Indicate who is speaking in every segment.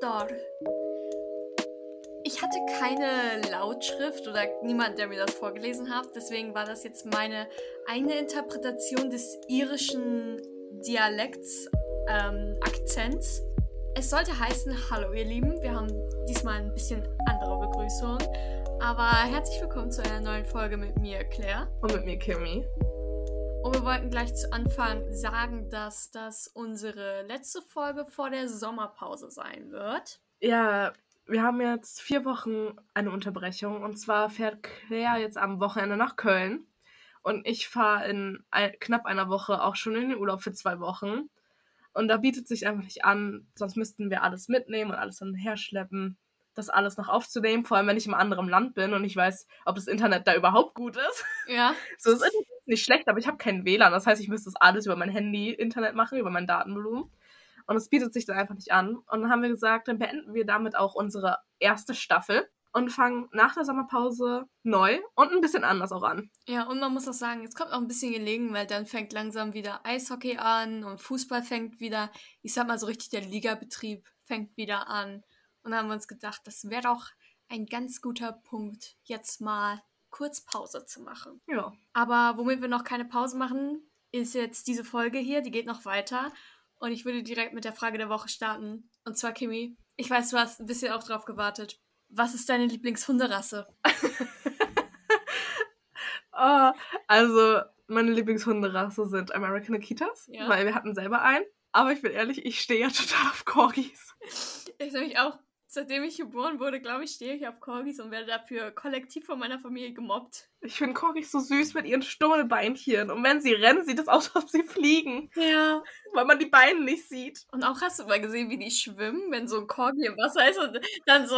Speaker 1: Astor. Ich hatte keine Lautschrift oder niemand, der mir das vorgelesen hat. Deswegen war das jetzt meine eigene Interpretation des irischen Dialekts, ähm, Akzents. Es sollte heißen, hallo ihr Lieben, wir haben diesmal ein bisschen andere Begrüßung. Aber herzlich willkommen zu einer neuen Folge mit mir, Claire.
Speaker 2: Und mit mir, Kimi.
Speaker 1: Und wir wollten gleich zu Anfang sagen, dass das unsere letzte Folge vor der Sommerpause sein wird.
Speaker 2: Ja, wir haben jetzt vier Wochen eine Unterbrechung. Und zwar fährt Claire jetzt am Wochenende nach Köln. Und ich fahre in ein, knapp einer Woche auch schon in den Urlaub für zwei Wochen. Und da bietet sich einfach nicht an, sonst müssten wir alles mitnehmen und alles dann herschleppen, das alles noch aufzunehmen, vor allem wenn ich im anderen Land bin und ich weiß, ob das Internet da überhaupt gut ist.
Speaker 1: Ja.
Speaker 2: So, das Internet ist nicht schlecht, aber ich habe keinen WLAN. Das heißt, ich müsste das alles über mein Handy Internet machen, über mein Datenvolumen. Und es bietet sich dann einfach nicht an. Und dann haben wir gesagt, dann beenden wir damit auch unsere erste Staffel und fangen nach der Sommerpause neu und ein bisschen anders auch an.
Speaker 1: Ja, und man muss auch sagen, es kommt auch ein bisschen gelegen, weil dann fängt langsam wieder Eishockey an und Fußball fängt wieder, ich sag mal so richtig, der Ligabetrieb fängt wieder an. Und dann haben wir uns gedacht, das wäre doch ein ganz guter Punkt, jetzt mal kurz Pause zu machen.
Speaker 2: Ja.
Speaker 1: Aber womit wir noch keine Pause machen, ist jetzt diese Folge hier, die geht noch weiter. Und ich würde direkt mit der Frage der Woche starten. Und zwar, Kimi, ich weiß, du hast ein bisschen auch drauf gewartet. Was ist deine Lieblingshunderasse?
Speaker 2: oh, also, meine Lieblingshunderasse sind American Akitas,
Speaker 1: Ja.
Speaker 2: weil wir hatten selber einen. Aber ich bin ehrlich, ich stehe ja total auf Corgis.
Speaker 1: Ich nämlich auch, seitdem ich geboren wurde, glaube ich, stehe ich auf Corgis und werde dafür kollektiv von meiner Familie gemobbt.
Speaker 2: Ich finde Corgis so süß mit ihren Stummelbeinchen. Und wenn sie rennen, sieht es aus, als ob sie fliegen,
Speaker 1: Ja.
Speaker 2: weil man die Beine nicht sieht.
Speaker 1: Und auch hast du mal gesehen, wie die schwimmen, wenn so ein Corgi im Wasser ist und dann so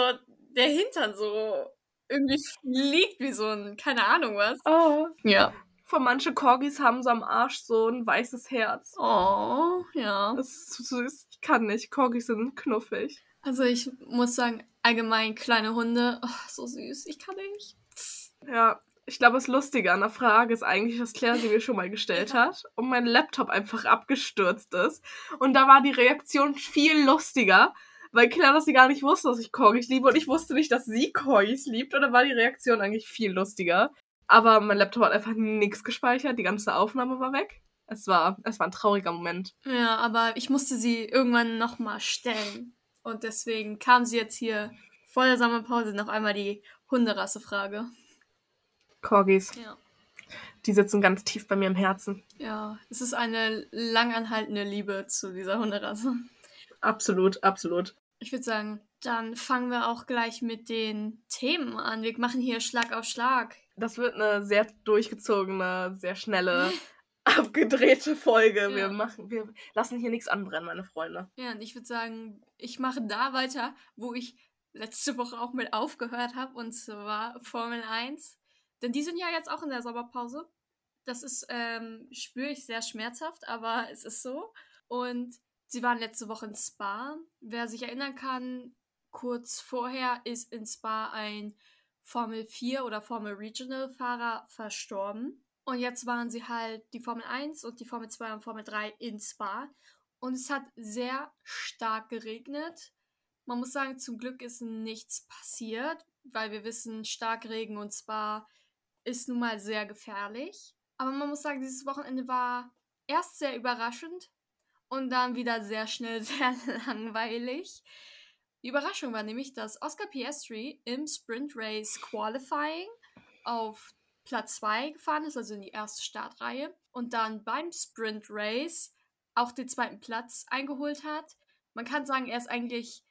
Speaker 1: der Hintern so irgendwie fliegt wie so ein, keine Ahnung was.
Speaker 2: Oh.
Speaker 1: Ja.
Speaker 2: Von manche Corgis haben so am Arsch so ein weißes Herz.
Speaker 1: Oh, ja.
Speaker 2: Das ist zu süß. Ich kann nicht. Corgis sind knuffig.
Speaker 1: Also ich muss sagen, allgemein kleine Hunde, oh, so süß, ich kann nicht.
Speaker 2: Ja, ich glaube, das Lustige an der Frage ist eigentlich, dass Claire sie mir schon mal gestellt hat und mein Laptop einfach abgestürzt ist. Und da war die Reaktion viel lustiger, weil Claire das sie gar nicht wusste, dass ich Corgis liebe und ich wusste nicht, dass sie Corgis liebt. Und dann war die Reaktion eigentlich viel lustiger. Aber mein Laptop hat einfach nichts gespeichert, die ganze Aufnahme war weg. Es war, es war ein trauriger Moment.
Speaker 1: Ja, aber ich musste sie irgendwann nochmal stellen. Und deswegen kam sie jetzt hier vor der Sommerpause noch einmal die Hunderasse-Frage.
Speaker 2: Corgis,
Speaker 1: Ja.
Speaker 2: die sitzen ganz tief bei mir im Herzen.
Speaker 1: Ja, es ist eine langanhaltende Liebe zu dieser Hunderasse.
Speaker 2: Absolut, absolut.
Speaker 1: Ich würde sagen, dann fangen wir auch gleich mit den Themen an. Wir machen hier Schlag auf Schlag.
Speaker 2: Das wird eine sehr durchgezogene, sehr schnelle, abgedrehte Folge. Wir
Speaker 1: Ja.
Speaker 2: machen, wir lassen hier nichts anbrennen, meine Freunde.
Speaker 1: Ja, und ich würde sagen, ich mache da weiter, wo ich letzte Woche auch mit aufgehört habe, und zwar Formel 1. Denn die sind ja jetzt auch in der Sommerpause. Das ist, ähm, spüre ich sehr schmerzhaft, aber es ist so. Und sie waren letzte Woche in Spa. Wer sich erinnern kann, kurz vorher ist in Spa ein Formel 4 oder Formel Regional Fahrer verstorben. Und jetzt waren sie halt die Formel 1 und die Formel 2 und Formel 3 in Spa. Und es hat sehr stark geregnet. Man muss sagen, zum Glück ist nichts passiert, weil wir wissen, Starkregen und Spa ist nun mal sehr gefährlich. Aber man muss sagen, dieses Wochenende war erst sehr überraschend und dann wieder sehr schnell sehr langweilig. Die Überraschung war nämlich, dass Oscar Piastri im Sprint Race Qualifying auf Platz 2 gefahren ist, also in die erste Startreihe, und dann beim Sprint Race auch den zweiten Platz eingeholt hat. Man kann sagen, er ist eigentlich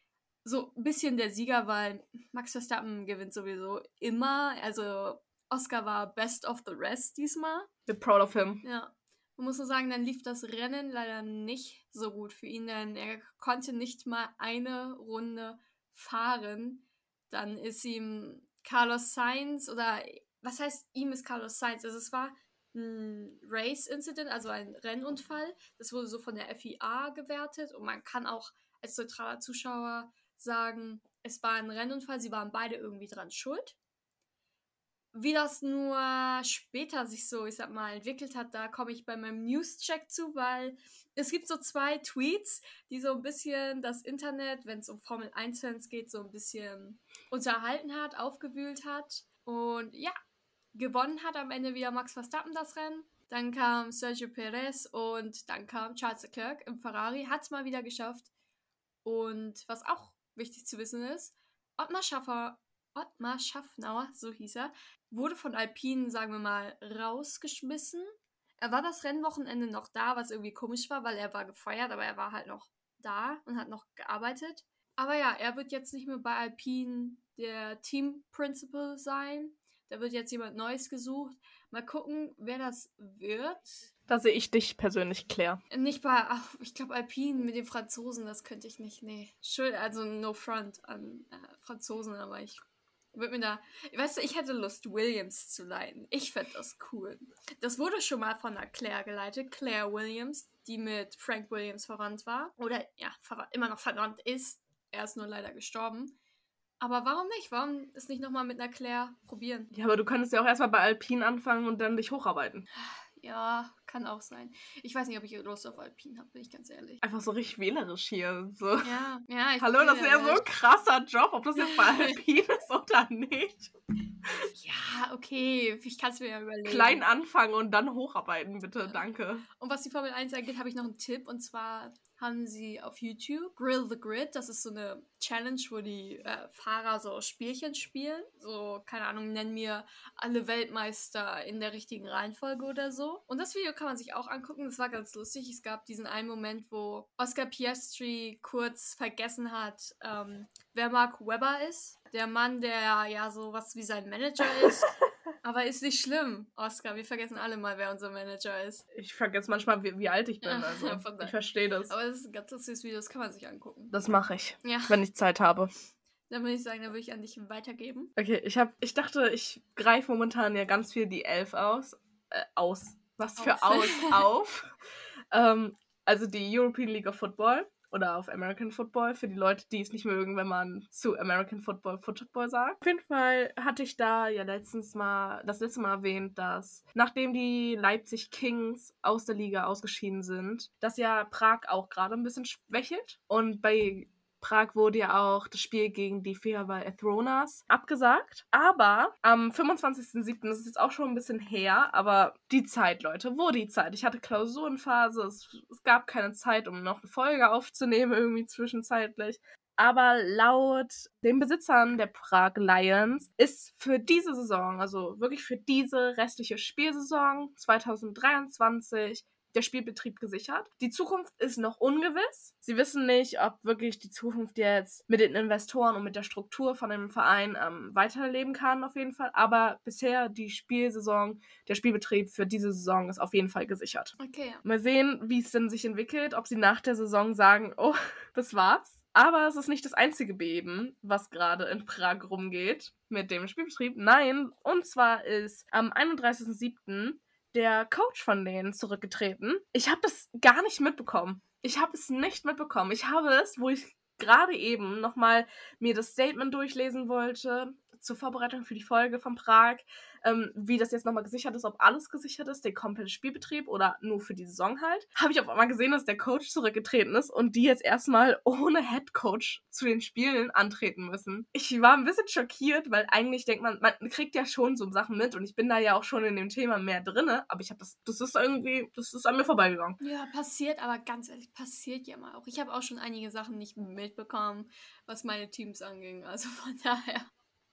Speaker 1: so ein bisschen der Sieger, weil Max Verstappen gewinnt sowieso immer. Also Oscar war best of the rest diesmal.
Speaker 2: We're proud of him.
Speaker 1: Ja. Man muss nur sagen, dann lief das Rennen leider nicht so gut für ihn, denn er konnte nicht mal eine Runde fahren. Dann ist ihm Carlos Sainz oder was heißt ihm ist Carlos Sainz? Also es war ein Race-Incident, also ein Rennunfall. Das wurde so von der FIA gewertet und man kann auch als neutraler Zuschauer sagen, es war ein Rennunfall, sie waren beide irgendwie dran schuld. Wie das nur später sich so, ich sag mal, entwickelt hat, da komme ich bei meinem News-Check zu, weil es gibt so zwei Tweets, die so ein bisschen das Internet, wenn es um Formel 1-Fans geht, so ein bisschen unterhalten hat, aufgewühlt hat. Und ja, gewonnen hat am Ende wieder Max Verstappen das Rennen. Dann kam Sergio Perez und dann kam Charles Leclerc im Ferrari, hat es mal wieder geschafft. Und was auch wichtig zu wissen ist, Ottmar Schaffer, Ottmar Schaffnauer, so hieß er, wurde von Alpine, sagen wir mal, rausgeschmissen. Er war das Rennwochenende noch da, was irgendwie komisch war, weil er war gefeuert, aber er war halt noch da und hat noch gearbeitet. Aber ja, er wird jetzt nicht mehr bei Alpine der Team Principal sein. Da wird jetzt jemand Neues gesucht. Mal gucken, wer das wird.
Speaker 2: Da sehe ich dich persönlich, Claire.
Speaker 1: Nicht bei, ach, ich glaube, Alpine mit den Franzosen, das könnte ich nicht. Nee. Schön, also no front an äh, Franzosen, aber ich würde mir da. Weißt du, ich hätte Lust, Williams zu leiten. Ich fände das cool. Das wurde schon mal von einer Claire geleitet. Claire Williams, die mit Frank Williams verwandt war. Oder ja, immer noch verwandt ist. Er ist nur leider gestorben. Aber warum nicht? Warum es nicht nochmal mit einer Claire probieren?
Speaker 2: Ja, aber du könntest ja auch erstmal bei Alpine anfangen und dann dich hocharbeiten.
Speaker 1: Ja, kann auch sein. Ich weiß nicht, ob ich Lust auf Alpine habe, bin ich ganz ehrlich.
Speaker 2: Einfach so richtig wählerisch hier. So.
Speaker 1: Ja, ja. Ich
Speaker 2: Hallo, das ist ja so ein krasser Job, ob das jetzt bei Alpine ist oder nicht.
Speaker 1: Ja, okay, ich kann es mir ja überlegen.
Speaker 2: Klein anfangen und dann hocharbeiten, bitte, danke.
Speaker 1: Und was die Formel 1 angeht, habe ich noch einen Tipp und zwar haben sie auf YouTube Grill the Grid. Das ist so eine Challenge, wo die äh, Fahrer so Spielchen spielen. So, keine Ahnung, nennen mir alle Weltmeister in der richtigen Reihenfolge oder so. Und das Video kann man sich auch angucken. Das war ganz lustig. Es gab diesen einen Moment, wo Oscar Piastri kurz vergessen hat, ähm, wer Mark Webber ist. Der Mann, der ja so was wie sein Manager ist. Aber ist nicht schlimm, Oscar. Wir vergessen alle mal, wer unser Manager ist.
Speaker 2: Ich vergesse manchmal, wie, wie alt ich bin. Also. ich verstehe das.
Speaker 1: Aber das ist ein ganz süßes Video, das kann man sich angucken.
Speaker 2: Das mache ich, ja. wenn ich Zeit habe.
Speaker 1: Dann würde ich sagen, dann würde ich an dich weitergeben.
Speaker 2: Okay, ich, hab, ich dachte, ich greife momentan ja ganz viel die Elf aus. Äh, aus. Was für aus, auf. ähm, also die European League of Football oder auf American Football für die Leute, die es nicht mögen, wenn man zu American Football Football sagt. Auf jeden Fall hatte ich da ja letztens mal das letzte Mal erwähnt, dass nachdem die Leipzig Kings aus der Liga ausgeschieden sind, dass ja Prag auch gerade ein bisschen schwächelt und bei Prag wurde ja auch das Spiel gegen die Feaval Ethronas abgesagt. Aber am 25.07., das ist jetzt auch schon ein bisschen her, aber die Zeit, Leute, wo die Zeit? Ich hatte Klausurenphase, es, es gab keine Zeit, um noch eine Folge aufzunehmen, irgendwie zwischenzeitlich. Aber laut den Besitzern der Prag Lions ist für diese Saison, also wirklich für diese restliche Spielsaison 2023, der Spielbetrieb gesichert. Die Zukunft ist noch ungewiss. Sie wissen nicht, ob wirklich die Zukunft jetzt mit den Investoren und mit der Struktur von dem Verein ähm, weiterleben kann, auf jeden Fall. Aber bisher die Spielsaison, der Spielbetrieb für diese Saison ist auf jeden Fall gesichert.
Speaker 1: Okay.
Speaker 2: Mal sehen, wie es denn sich entwickelt, ob sie nach der Saison sagen, oh, das war's. Aber es ist nicht das einzige Beben, was gerade in Prag rumgeht mit dem Spielbetrieb. Nein, und zwar ist am 31.07 der Coach von denen zurückgetreten. Ich habe das gar nicht mitbekommen. Ich habe es nicht mitbekommen. Ich habe es, wo ich gerade eben nochmal mir das Statement durchlesen wollte, zur Vorbereitung für die Folge von Prag, ähm, wie das jetzt nochmal gesichert ist, ob alles gesichert ist, der komplette Spielbetrieb oder nur für die Saison halt, habe ich auf einmal gesehen, dass der Coach zurückgetreten ist und die jetzt erstmal ohne Head Coach zu den Spielen antreten müssen. Ich war ein bisschen schockiert, weil eigentlich denkt man, man kriegt ja schon so Sachen mit und ich bin da ja auch schon in dem Thema mehr drinne, aber ich habe das, das ist irgendwie, das ist an mir vorbeigegangen.
Speaker 1: Ja, passiert, aber ganz ehrlich, passiert ja mal auch. Ich habe auch schon einige Sachen nicht mitbekommen, was meine Teams anging, also von daher.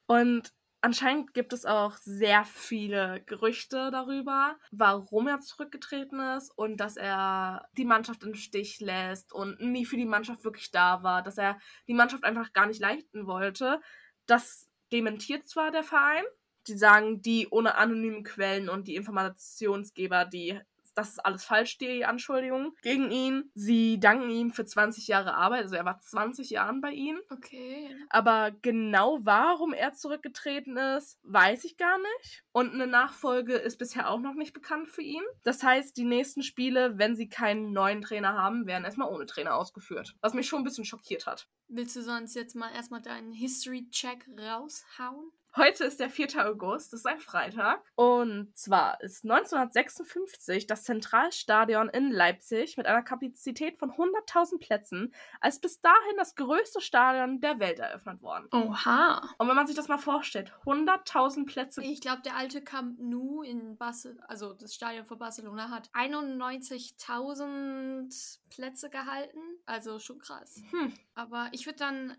Speaker 2: Und anscheinend gibt es auch sehr viele Gerüchte darüber, warum er zurückgetreten ist und dass er die Mannschaft im Stich lässt und nie für die Mannschaft wirklich da war, dass er die Mannschaft einfach gar nicht leiten wollte. Das dementiert zwar der Verein. Die sagen, die ohne anonyme Quellen und die Informationsgeber, die das ist alles falsch, die Anschuldigungen gegen ihn. Sie danken ihm für 20 Jahre Arbeit, also er war 20 Jahren bei ihnen.
Speaker 1: Okay.
Speaker 2: Aber genau warum er zurückgetreten ist, weiß ich gar nicht. Und eine Nachfolge ist bisher auch noch nicht bekannt für ihn. Das heißt, die nächsten Spiele, wenn sie keinen neuen Trainer haben, werden erstmal ohne Trainer ausgeführt. Was mich schon ein bisschen schockiert hat.
Speaker 1: Willst du sonst jetzt mal erstmal deinen History-Check raushauen?
Speaker 2: Heute ist der 4. August, das ist ein Freitag. Und zwar ist 1956 das Zentralstadion in Leipzig mit einer Kapazität von 100.000 Plätzen als bis dahin das größte Stadion der Welt eröffnet worden.
Speaker 1: Oha.
Speaker 2: Und wenn man sich das mal vorstellt, 100.000 Plätze.
Speaker 1: Ich glaube, der alte Camp Nou in Barcelona, also das Stadion von Barcelona, hat 91.000 Plätze gehalten. Also schon krass.
Speaker 2: Hm.
Speaker 1: Aber ich würde dann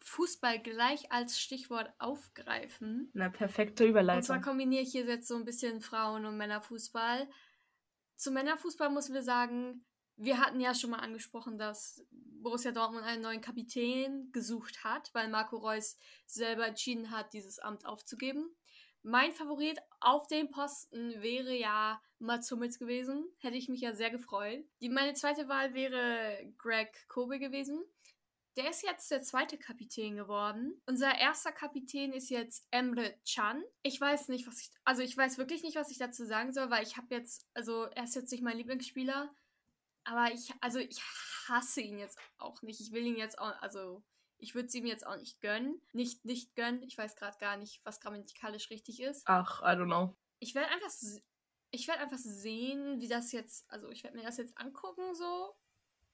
Speaker 1: Fußball gleich als Stichwort aufgreifen.
Speaker 2: Eine perfekte
Speaker 1: Und zwar
Speaker 2: Überleitung.
Speaker 1: kombiniere ich hier jetzt so ein bisschen Frauen- und Männerfußball. Zu Männerfußball müssen wir sagen, wir hatten ja schon mal angesprochen, dass Borussia Dortmund einen neuen Kapitän gesucht hat, weil Marco Reus selber entschieden hat, dieses Amt aufzugeben. Mein Favorit auf dem Posten wäre ja Mats Hummels gewesen. Hätte ich mich ja sehr gefreut. Die, meine zweite Wahl wäre Greg Kobe gewesen. Der ist jetzt der zweite Kapitän geworden. Unser erster Kapitän ist jetzt Emre Can. Ich weiß nicht, was ich, also ich weiß wirklich nicht, was ich dazu sagen soll, weil ich habe jetzt, also er ist jetzt nicht mein Lieblingsspieler, aber ich, also ich hasse ihn jetzt auch nicht. Ich will ihn jetzt auch, also ich würde es ihm jetzt auch nicht gönnen. Nicht, nicht gönnen. Ich weiß gerade gar nicht, was grammatikalisch richtig ist.
Speaker 2: Ach, I don't know.
Speaker 1: Ich werde einfach, ich werde einfach sehen, wie das jetzt, also ich werde mir das jetzt angucken so.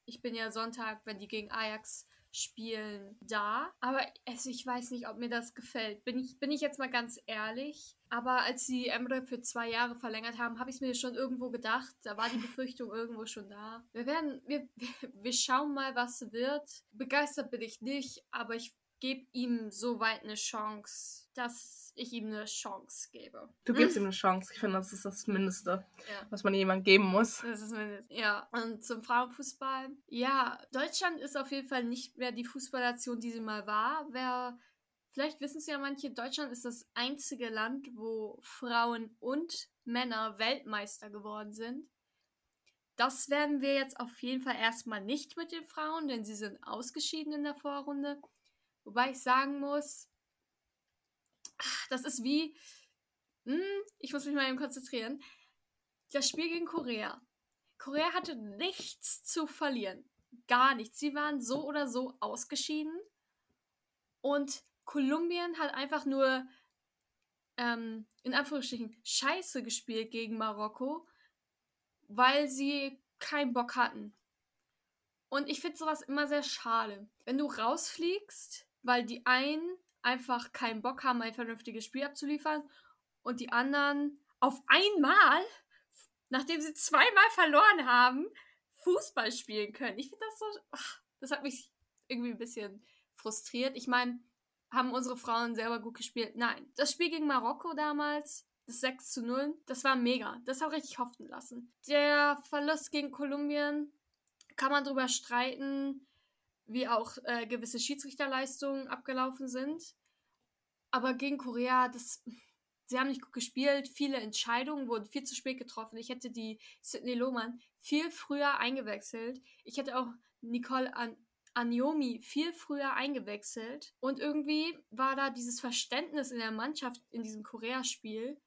Speaker 1: Ich bin ja Sonntag, wenn die gegen Ajax spielen, da. Aber also ich weiß nicht, ob mir das gefällt. Bin ich, bin ich jetzt mal ganz ehrlich. Aber als sie Emre für zwei Jahre verlängert haben, habe ich es mir schon irgendwo gedacht. Da war die Befürchtung irgendwo schon da. Wir werden, wir, wir schauen mal, was wird. Begeistert bin ich nicht, aber ich gebe ihm so weit eine Chance, dass ich ihm eine Chance gebe.
Speaker 2: Du gibst ihm eine Chance. Ich finde, das ist das Mindeste,
Speaker 1: Ja.
Speaker 2: was man jemandem geben muss.
Speaker 1: Das ist meine, ja. Und zum Frauenfußball. Ja, Deutschland ist auf jeden Fall nicht mehr die Fußballnation, die sie mal war. Wer, vielleicht wissen es ja manche, Deutschland ist das einzige Land, wo Frauen und Männer Weltmeister geworden sind. Das werden wir jetzt auf jeden Fall erstmal nicht mit den Frauen, denn sie sind ausgeschieden in der Vorrunde. Wobei ich sagen muss, das ist wie, hm, ich muss mich mal eben konzentrieren, das Spiel gegen Korea. Korea hatte nichts zu verlieren. Gar nichts. Sie waren so oder so ausgeschieden. Und Kolumbien hat einfach nur, ähm, in Anführungsstrichen, scheiße gespielt gegen Marokko, weil sie keinen Bock hatten. Und ich finde sowas immer sehr schade. Wenn du rausfliegst, weil die einen einfach keinen Bock haben, ein vernünftiges Spiel abzuliefern und die anderen auf einmal, nachdem sie zweimal verloren haben, Fußball spielen können. Ich finde das so. Ach, das hat mich irgendwie ein bisschen frustriert. Ich meine, haben unsere Frauen selber gut gespielt? Nein. Das Spiel gegen Marokko damals, das 6 zu 0, das war mega. Das hat richtig hoffen lassen. Der Verlust gegen Kolumbien, kann man drüber streiten, wie auch äh, gewisse Schiedsrichterleistungen abgelaufen sind. Aber gegen Korea, das, sie haben nicht gut gespielt. Viele Entscheidungen wurden viel zu spät getroffen. Ich hätte die Sidney Lohmann viel früher eingewechselt. Ich hätte auch Nicole An Aniomi viel früher eingewechselt. Und irgendwie war da dieses Verständnis in der Mannschaft in diesem Korea-Spiel,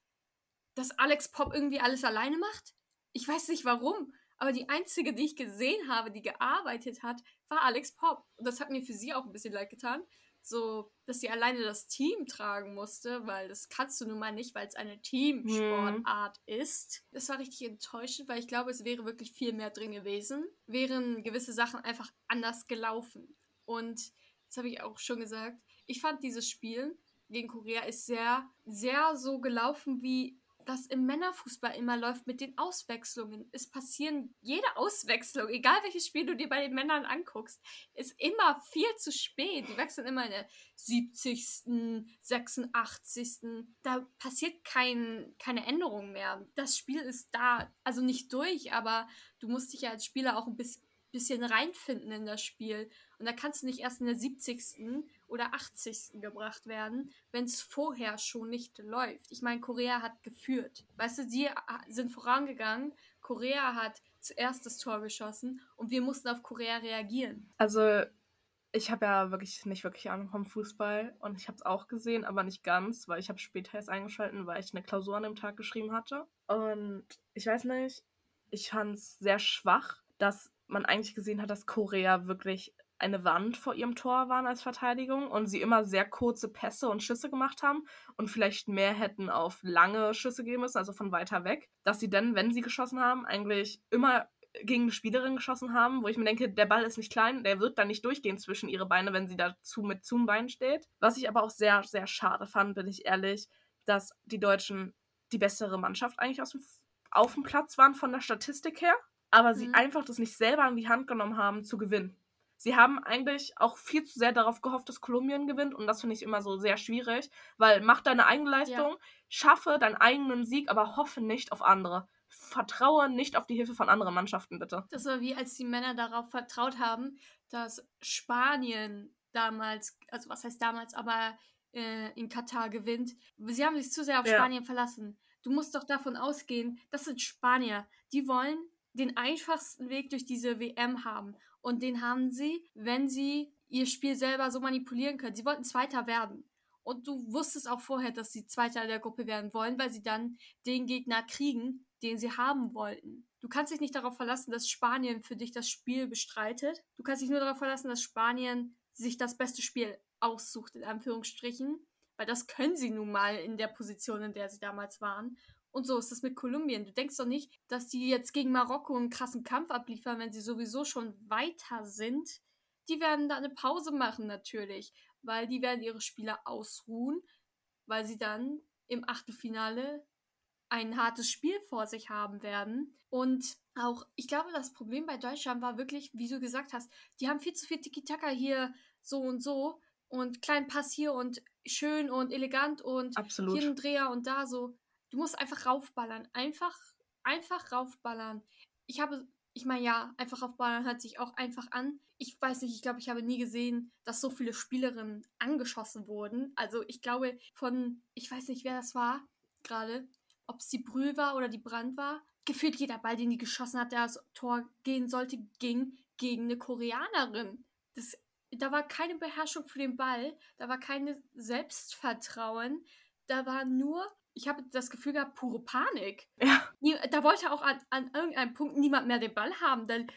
Speaker 1: dass Alex Pop irgendwie alles alleine macht. Ich weiß nicht warum, aber die einzige, die ich gesehen habe, die gearbeitet hat, war Alex Pop. Und das hat mir für sie auch ein bisschen leid getan. So, dass sie alleine das Team tragen musste, weil das kannst du nun mal nicht, weil es eine Teamsportart ist. Das war richtig enttäuschend, weil ich glaube, es wäre wirklich viel mehr drin gewesen. Wären gewisse Sachen einfach anders gelaufen. Und das habe ich auch schon gesagt. Ich fand dieses Spiel gegen Korea ist sehr, sehr so gelaufen, wie das im Männerfußball immer läuft mit den Auswechslungen. Es passieren jede Auswechslung, egal welches Spiel du dir bei den Männern anguckst, ist immer viel zu spät. Die wechseln immer in der 70., 86. Da passiert kein, keine Änderung mehr. Das Spiel ist da, also nicht durch, aber du musst dich ja als Spieler auch ein bisschen bisschen reinfinden in das Spiel. Und da kannst du nicht erst in der 70. oder 80. gebracht werden, wenn es vorher schon nicht läuft. Ich meine, Korea hat geführt. Weißt du, sie sind vorangegangen. Korea hat zuerst das Tor geschossen und wir mussten auf Korea reagieren.
Speaker 2: Also, ich habe ja wirklich nicht wirklich Ahnung vom Fußball und ich habe es auch gesehen, aber nicht ganz, weil ich habe später erst eingeschalten, weil ich eine Klausur an dem Tag geschrieben hatte. Und ich weiß nicht, ich fand es sehr schwach, dass man eigentlich gesehen hat, dass Korea wirklich eine Wand vor ihrem Tor waren als Verteidigung und sie immer sehr kurze Pässe und Schüsse gemacht haben und vielleicht mehr hätten auf lange Schüsse gehen müssen, also von weiter weg, dass sie dann, wenn sie geschossen haben, eigentlich immer gegen eine Spielerin geschossen haben, wo ich mir denke, der Ball ist nicht klein, der wird dann nicht durchgehen zwischen ihre Beine, wenn sie dazu mit zum Bein steht. Was ich aber auch sehr, sehr schade fand, bin ich ehrlich, dass die Deutschen die bessere Mannschaft eigentlich aus dem, auf dem Platz waren von der Statistik her, aber sie
Speaker 1: Mhm.
Speaker 2: einfach das nicht selber in die Hand genommen haben zu gewinnen. Sie haben eigentlich auch viel zu sehr darauf gehofft, dass Kolumbien gewinnt und das finde ich immer so sehr schwierig, weil mach deine eigene Leistung, schaffe deinen eigenen Sieg, aber hoffe nicht auf andere. Vertraue nicht auf die Hilfe von anderen Mannschaften, bitte.
Speaker 1: Das war wie als die Männer darauf vertraut haben, dass Spanien damals, also was heißt damals, aber äh, in Katar gewinnt. Sie haben sich zu sehr auf
Speaker 2: Ja.
Speaker 1: Spanien verlassen. Du musst doch davon ausgehen, das sind Spanier. Die wollen den einfachsten Weg durch diese WM haben. Und den haben sie, wenn sie ihr Spiel selber so manipulieren können. Sie wollten Zweiter werden. Und du wusstest auch vorher, dass sie Zweiter der Gruppe werden wollen, weil sie dann den Gegner kriegen, den sie haben wollten. Du kannst dich nicht darauf verlassen, dass Spanien für dich das Spiel bestreitet. Du kannst dich nur darauf verlassen, dass Spanien sich das beste Spiel aussucht, in Anführungsstrichen. Weil das können sie nun mal in der Position, in der sie damals waren. Und so ist das mit Kolumbien. Du denkst doch nicht, dass die jetzt gegen Marokko einen krassen Kampf abliefern, wenn sie sowieso schon weiter sind. Die werden da eine Pause machen, natürlich. Weil die werden ihre Spieler ausruhen, weil sie dann im Achtelfinale ein hartes Spiel vor sich haben werden. Und auch, ich glaube, das Problem bei Deutschland war wirklich, wie du gesagt hast, die haben viel zu viel Tiki-Taka hier so und so und kleinen Pass hier und schön und elegant und
Speaker 2: Absolut.
Speaker 1: hier ein Dreher und da so. Du musst einfach raufballern. Einfach, einfach raufballern. Ich habe, ich meine, ja, einfach raufballern hört sich auch einfach an. Ich weiß nicht, ich glaube, ich habe nie gesehen, dass so viele Spielerinnen angeschossen wurden. Also ich glaube, von, ich weiß nicht, wer das war gerade, ob es die Brühl war oder die Brand war. Gefühlt jeder Ball, den die geschossen hat, der aufs Tor gehen sollte, ging gegen eine Koreanerin. Das, da war keine Beherrschung für den Ball, da war keine Selbstvertrauen, da war nur, ich habe das Gefühl gehabt, pure Panik.
Speaker 2: Ja.
Speaker 1: Da wollte auch an, an irgendeinem Punkt niemand mehr den Ball haben. Dann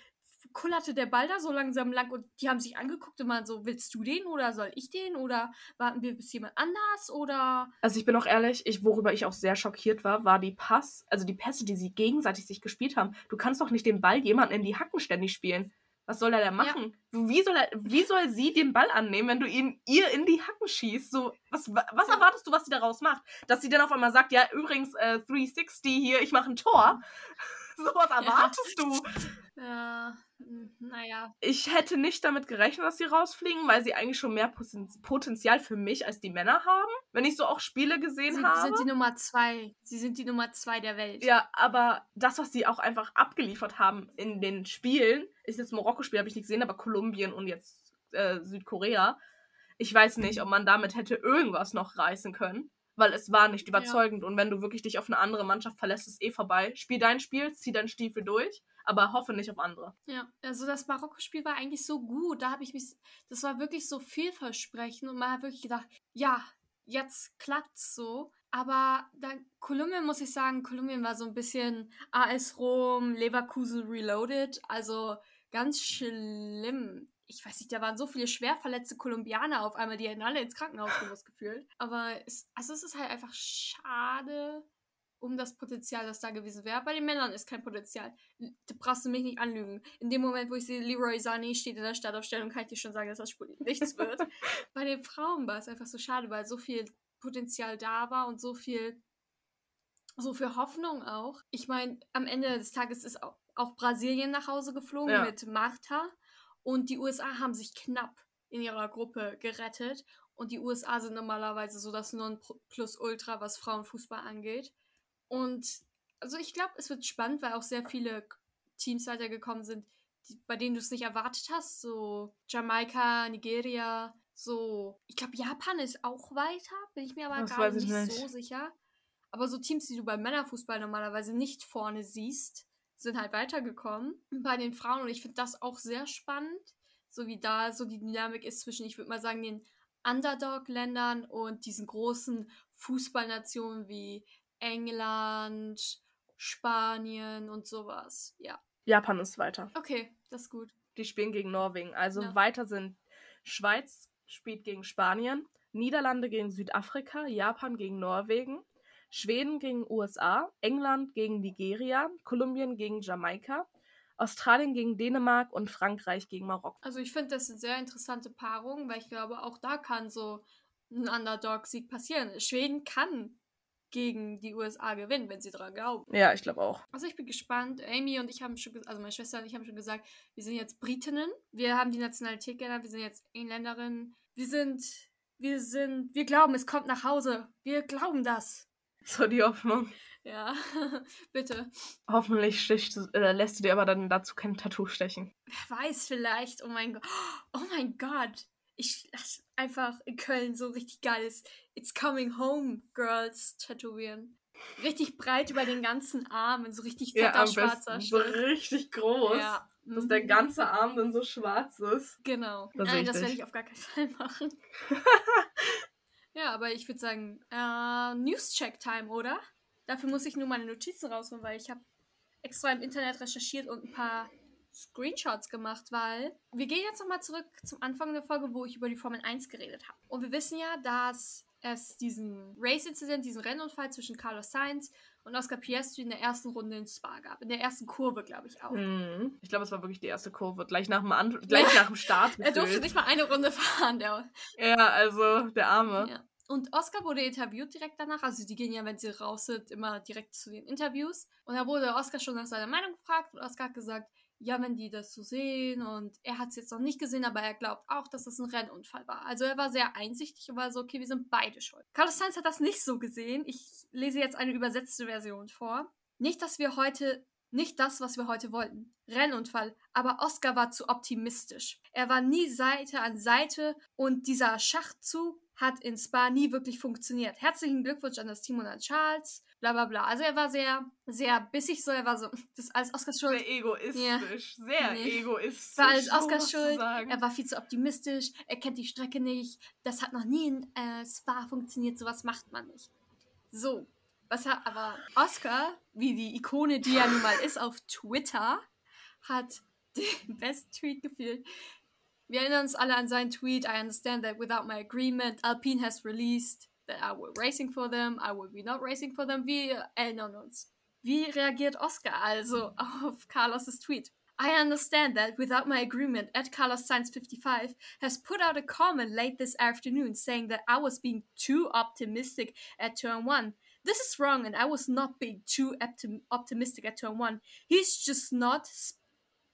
Speaker 1: kullerte der Ball da so langsam lang und die haben sich angeguckt und waren so, willst du den oder soll ich den oder warten wir bis jemand anders oder
Speaker 2: Also ich bin auch ehrlich, ich, worüber ich auch sehr schockiert war, war die Pass, also die Pässe, die sie gegenseitig sich gespielt haben. Du kannst doch nicht den Ball jemanden in die Hacken ständig spielen. Was soll er da machen? Wie, soll er, wie soll sie den Ball annehmen, wenn du ihn ihr in die Hacken schießt? So, was, was erwartest du, was sie daraus macht? Dass sie dann auf einmal sagt, ja, übrigens, äh, 360 hier, ich mache ein Tor. so was erwartest du?
Speaker 1: ja, naja.
Speaker 2: Ich hätte nicht damit gerechnet, dass sie rausfliegen, weil sie eigentlich schon mehr Poten- Potenzial für mich als die Männer haben. Wenn ich so auch Spiele gesehen
Speaker 1: Sie
Speaker 2: habe.
Speaker 1: sind die Nummer zwei. Sie sind die Nummer zwei der Welt.
Speaker 2: Ja, aber das, was sie auch einfach abgeliefert haben in den Spielen, ist jetzt Marokko-Spiel, habe ich nicht gesehen, aber Kolumbien und jetzt äh, Südkorea. Ich weiß nicht, ob man damit hätte irgendwas noch reißen können, weil es war nicht überzeugend. Und wenn du wirklich dich auf eine andere Mannschaft verlässt, ist eh vorbei. Spiel dein Spiel, zieh deinen Stiefel durch, aber hoffe nicht auf andere.
Speaker 1: Ja, also das Marokko-Spiel war eigentlich so gut. Da habe ich mich, das war wirklich so vielversprechend und man hat wirklich gedacht, ja, jetzt klappt's so. Aber dann Kolumbien muss ich sagen, Kolumbien war so ein bisschen AS Rom, Leverkusen Reloaded, also ganz schlimm. Ich weiß nicht, da waren so viele schwer verletzte Kolumbianer auf einmal, die hätten alle ins Krankenhaus gemusst gefühlt. Aber es, also es ist halt einfach schade um das Potenzial, das da gewesen wäre. Bei den Männern ist kein Potenzial. Da brauchst du mich nicht anlügen. In dem Moment, wo ich sehe, Leroy Sané steht in der Startaufstellung, kann ich dir schon sagen, dass das Spiel nichts wird. Bei den Frauen war es einfach so schade, weil so viel Potenzial da war und so viel, so viel Hoffnung auch. Ich meine, am Ende des Tages ist auch, auch Brasilien nach Hause geflogen
Speaker 2: Ja.
Speaker 1: mit Marta und die USA haben sich knapp in ihrer Gruppe gerettet. Und die USA sind normalerweise so das Non-Plus-Ultra, was Frauenfußball angeht. Und also ich glaube, es wird spannend, weil auch sehr viele Teams weitergekommen sind, die, bei denen du es nicht erwartet hast. So Jamaika, Nigeria, so. Ich glaube, Japan ist auch weiter, bin ich mir aber
Speaker 2: Das
Speaker 1: gar nicht,
Speaker 2: nicht.
Speaker 1: so sicher. Aber so Teams, die du beim Männerfußball normalerweise nicht vorne siehst, sind halt weitergekommen. Bei den Frauen, und ich finde das auch sehr spannend, so wie da so die Dynamik ist zwischen, ich würde mal sagen, den Underdog-Ländern und diesen großen Fußballnationen wie England, Spanien und sowas. Ja.
Speaker 2: Japan ist weiter.
Speaker 1: Okay, das ist gut.
Speaker 2: Die spielen gegen Norwegen. Also
Speaker 1: Ja.
Speaker 2: weiter sind Schweiz spielt gegen Spanien, Niederlande gegen Südafrika, Japan gegen Norwegen, Schweden gegen USA, England gegen Nigeria, Kolumbien gegen Jamaika, Australien gegen Dänemark und Frankreich gegen Marokko.
Speaker 1: Also ich finde, das sind sehr interessante Paarungen, weil ich glaube, auch da kann so ein Underdog-Sieg passieren. Schweden kann gegen die USA gewinnen, wenn sie dran glauben.
Speaker 2: Ja, ich glaube auch.
Speaker 1: Also ich bin gespannt. Amy und ich haben schon, also meine Schwester und ich haben schon gesagt, wir sind jetzt Britinnen. Wir haben die Nationalität geändert. Wir sind jetzt Engländerinnen. Wir sind, wir sind, wir glauben, es kommt nach Hause. Wir glauben das.
Speaker 2: So die Hoffnung.
Speaker 1: Ja, bitte.
Speaker 2: Hoffentlich sticht, äh, lässt du dir aber dann dazu kein Tattoo stechen.
Speaker 1: Wer weiß vielleicht. Oh mein Gott. Oh mein Gott. Ich lass einfach in Köln so richtig geiles It's Coming Home Girls tätowieren. Richtig breit über den ganzen Arm, in so richtig
Speaker 2: Ja,
Speaker 1: fetter
Speaker 2: am
Speaker 1: schwarzer.
Speaker 2: So richtig groß.
Speaker 1: Ja.
Speaker 2: Dass
Speaker 1: mhm.
Speaker 2: der ganze Arm dann so schwarz ist.
Speaker 1: Genau.
Speaker 2: Das
Speaker 1: Nein, das werde ich auf gar keinen Fall machen. ja, aber ich würde sagen, äh, News-Check-Time, oder? Dafür muss ich nur meine Notizen rausholen, weil ich habe extra im Internet recherchiert und ein paar Screenshots gemacht, weil wir gehen jetzt nochmal zurück zum Anfang der Folge, wo ich über die Formel 1 geredet habe. Und wir wissen ja, dass es diesen Race-Incident, diesen Rennunfall zwischen Carlos Sainz und Oscar Piastri in der ersten Runde in Spa gab. In der ersten Kurve, glaube ich auch.
Speaker 2: Mhm. Ich glaube, es war wirklich die erste Kurve. Gleich nach dem, An gleich nach dem Start.
Speaker 1: Er durfte nicht mal eine Runde fahren, der
Speaker 2: Ja, also der Arme.
Speaker 1: Ja. Und Oscar wurde interviewt direkt danach. Also die gehen ja, wenn sie raus sind, immer direkt zu den Interviews. Und da wurde Oscar schon nach seiner Meinung gefragt und Oscar hat gesagt, ja, wenn die das so sehen und er hat es jetzt noch nicht gesehen, aber er glaubt auch, dass das ein Rennunfall war. Also er war sehr einsichtig und war so, okay, wir sind beide schuld. Carlos Sainz hat das nicht so gesehen. Ich lese jetzt eine übersetzte Version vor. Nicht, dass wir heute nicht das, was wir heute wollten. Rennunfall. Aber Oscar war zu optimistisch. Er war nie Seite an Seite und dieser Schachzug hat in Spa nie wirklich funktioniert. Herzlichen Glückwunsch an das Team und an Charles. Bla bla bla. Also er war sehr, sehr bissig so. Er war so, das ist alles Oscars Schuld.
Speaker 2: Sehr egoistisch. Sehr
Speaker 1: Nee.
Speaker 2: egoistisch.
Speaker 1: war alles Oscars Schuld. Er war viel zu optimistisch. Er kennt die Strecke nicht. Das hat noch nie in äh, Spa funktioniert. Sowas macht man nicht. So. Was hat aber Oscar, wie die Ikone, die er nun mal ist, auf Twitter, hat den besten Tweet gefühlt. Wir erinnern uns alle an seinen Tweet. I understand that without my agreement, Alpine has released that I will racing for them, I will be not racing for them. Wir erinnern eh, uns. Wie reagiert Oscar also auf Carlos' Tweet? I understand that without my agreement, at Carlos Sainz 55 has put out a comment late this afternoon saying that I was being too optimistic at turn one. This is wrong, and I was not being too optim- optimistic at turn one. He's just not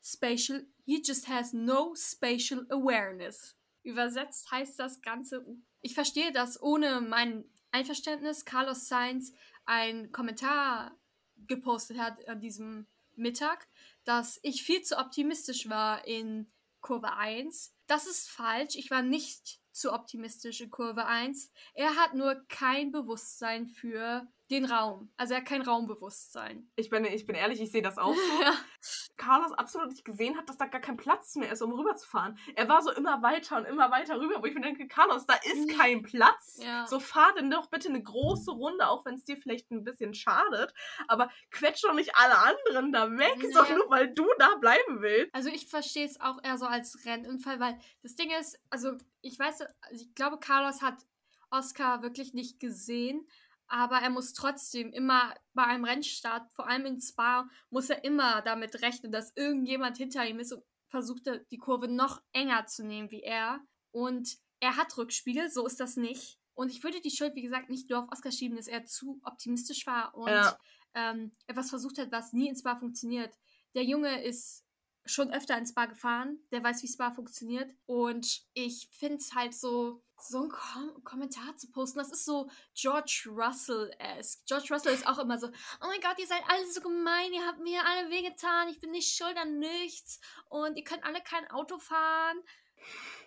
Speaker 1: spatial. He just has no spatial awareness. Übersetzt heißt das Ganze. Ich verstehe, dass ohne mein Einverständnis Carlos Sainz einen Kommentar gepostet hat an diesem Mittag, dass ich viel zu optimistisch war in Kurve 1. Das ist falsch. Ich war nicht zu optimistisch in Kurve 1. Er hat nur kein Bewusstsein für den Raum. Also er hat kein Raumbewusstsein.
Speaker 2: Ich bin, ich bin ehrlich, ich sehe das auch so.
Speaker 1: Ja.
Speaker 2: Carlos absolut nicht gesehen hat, dass da gar kein Platz mehr ist, um rüberzufahren. Er war so immer weiter und immer weiter rüber, wo ich mir denke, Carlos, da ist kein Platz.
Speaker 1: Ja.
Speaker 2: So fahr denn doch bitte eine große Runde, auch wenn es dir vielleicht ein bisschen schadet. Aber quetsch doch nicht alle anderen da weg,
Speaker 1: Nee.
Speaker 2: doch nur weil du da bleiben willst.
Speaker 1: Also ich verstehe es auch eher so als Rennunfall, weil das Ding ist, also ich weiß, also ich glaube, Carlos hat Oscar wirklich nicht gesehen, aber er muss trotzdem immer bei einem Rennstart, vor allem in Spa, muss er immer damit rechnen, dass irgendjemand hinter ihm ist und versucht, er, die Kurve noch enger zu nehmen wie er. Und er hat Rückspiegel, so ist das nicht. Und ich würde die Schuld, wie gesagt, nicht nur auf Oscar schieben, dass er zu optimistisch war und
Speaker 2: Ja.
Speaker 1: ähm, etwas versucht hat, was nie in Spa funktioniert. Der Junge ist schon öfter in Spa gefahren, der weiß, wie Spa funktioniert. Und ich finde es halt so, so einen Kom Kommentar zu posten, das ist so George Russell-esque. George Russell ist auch immer so, oh mein Gott, ihr seid alle so gemein, ihr habt mir alle wehgetan, ich bin nicht schuld an nichts und ihr könnt alle kein Auto fahren.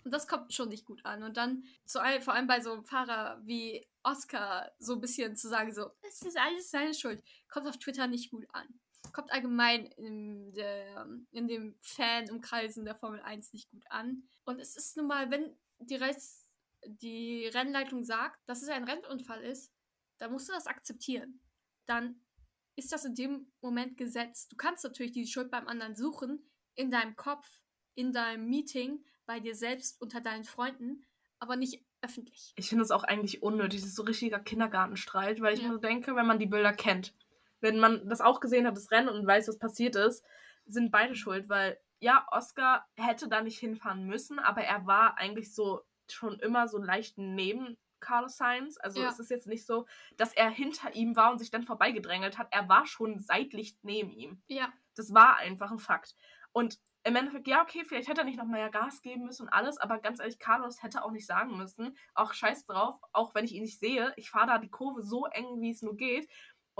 Speaker 1: Und das kommt schon nicht gut an. Und dann, zu, vor allem bei so einem Fahrer wie Oscar, so ein bisschen zu sagen, so, es ist alles seine Schuld, kommt auf Twitter nicht gut an. Kommt allgemein in, der, in dem Fan-Umkreisen der Formel 1 nicht gut an. Und es ist nun mal, wenn die, Rest, die Rennleitung sagt, dass es ein Rennunfall ist, dann musst du das akzeptieren. Dann ist das in dem Moment gesetzt. Du kannst natürlich die Schuld beim anderen suchen, in deinem Kopf, in deinem Meeting bei dir selbst unter deinen Freunden, aber nicht öffentlich.
Speaker 2: Ich finde es auch eigentlich unnötig. Das ist so richtiger Kindergartenstreit, weil ich
Speaker 1: Ja.
Speaker 2: mir so denke, wenn man die Bilder kennt, wenn man das auch gesehen hat, das Rennen und weiß, was passiert ist, sind beide schuld, weil ja, Oscar hätte da nicht hinfahren müssen, aber er war eigentlich so schon immer so leicht neben Carlos Sainz. Also
Speaker 1: Ja.
Speaker 2: es ist jetzt nicht so, dass er hinter ihm war und sich dann vorbeigedrängelt hat. Er war schon seitlich neben ihm.
Speaker 1: Ja,
Speaker 2: Das war einfach ein Fakt. Und im Endeffekt, ja, okay, vielleicht hätte er nicht noch mehr Gas geben müssen und alles, aber ganz ehrlich, Carlos hätte auch nicht sagen müssen, auch scheiß drauf, auch wenn ich ihn nicht sehe, ich fahre da die Kurve so eng, wie es nur geht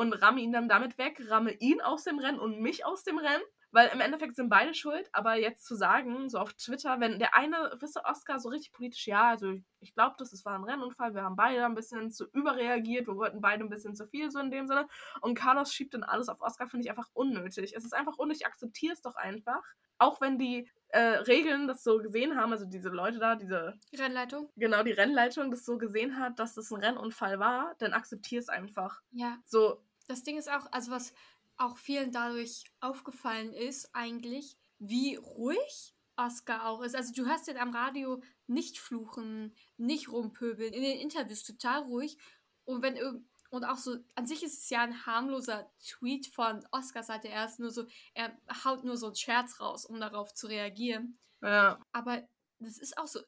Speaker 2: und ramme ihn dann damit weg, ramme ihn aus dem Rennen und mich aus dem Rennen, weil im Endeffekt sind beide schuld, aber jetzt zu sagen, so auf Twitter, wenn der eine, wisse Oscar so richtig politisch, ja, also ich glaube, das es war ein Rennunfall, wir haben beide ein bisschen zu überreagiert, wir wollten beide ein bisschen zu viel, so in dem Sinne, und Carlos schiebt dann alles auf Oscar, finde ich einfach unnötig. Es ist einfach unnötig, akzeptier es doch einfach. Auch wenn die äh, Regeln das so gesehen haben, also diese Leute da, diese,
Speaker 1: Rennleitung.
Speaker 2: genau, die Rennleitung das so gesehen hat, dass das ein Rennunfall war, dann akzeptier es einfach.
Speaker 1: Ja,
Speaker 2: So,
Speaker 1: das Ding ist auch, also was auch vielen dadurch aufgefallen ist, eigentlich, wie ruhig Oscar auch ist. Also du hast ihn am Radio nicht fluchen, nicht rumpöbeln, in den Interviews total ruhig. Und wenn und auch so, an sich ist es ja ein harmloser Tweet von Oscar Seite. Er ist nur so, er haut nur so einen Scherz raus, um darauf zu reagieren.
Speaker 2: ja,
Speaker 1: Aber das ist auch so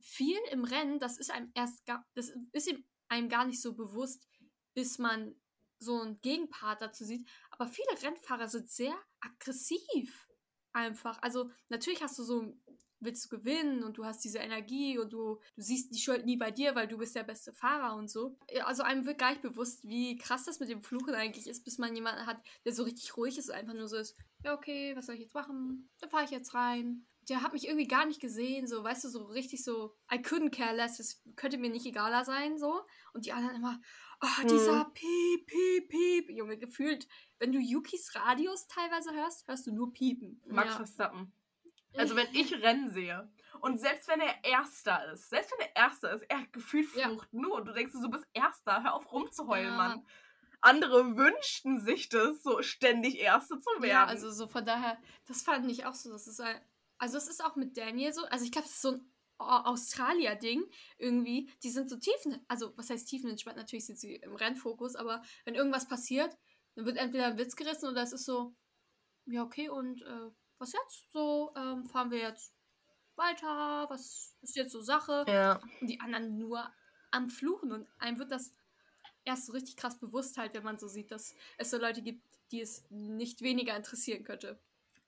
Speaker 1: viel im Rennen, das ist einem erst gar, das ist einem gar nicht so bewusst, bis man so einen Gegenpart dazu sieht. Aber viele Rennfahrer sind sehr aggressiv einfach. Also natürlich hast du so, willst du gewinnen und du hast diese Energie und du, du siehst die Schuld nie bei dir, weil du bist der beste Fahrer und so. Also einem wird gar nicht bewusst, wie krass das mit dem Fluchen eigentlich ist, bis man jemanden hat, der so richtig ruhig ist und einfach nur so ist, ja okay, was soll ich jetzt machen? Dann fahre ich jetzt rein. Der hat mich irgendwie gar nicht gesehen, so, weißt du, so richtig so, I couldn't care less, es könnte mir nicht egaler sein, so. Und die anderen immer, oh, dieser Piep, Piep, Piep. Junge, gefühlt, wenn du Yukis Radios teilweise hörst, hörst du nur Piepen.
Speaker 2: Max
Speaker 1: ja.
Speaker 2: Verstappen. Also wenn ich Rennen sehe und selbst wenn er Erster ist, selbst wenn er Erster ist, er gefühlt
Speaker 1: Ja.
Speaker 2: flucht nur und du denkst, du bist Erster, hör auf rumzuheulen,
Speaker 1: Ja.
Speaker 2: Mann. Andere wünschten sich das, so ständig Erste zu werden.
Speaker 1: Ja, also so von daher, das fand ich auch so. Das ist ein, also es ist auch mit Daniel so. Also ich glaube, es ist so ein Australier-Ding irgendwie. Die sind so tiefen, also was heißt tiefenentspannt? Natürlich sind sie im Rennfokus, aber wenn irgendwas passiert, dann wird entweder ein Witz gerissen oder es ist so, ja okay und äh, was jetzt? So ähm, fahren wir jetzt weiter. Was ist jetzt so Sache?
Speaker 2: ja.
Speaker 1: Und die anderen nur am Fluchen und einem wird das erst so richtig krass bewusst halt, wenn man so sieht, dass es so Leute gibt, die es nicht weniger interessieren könnte.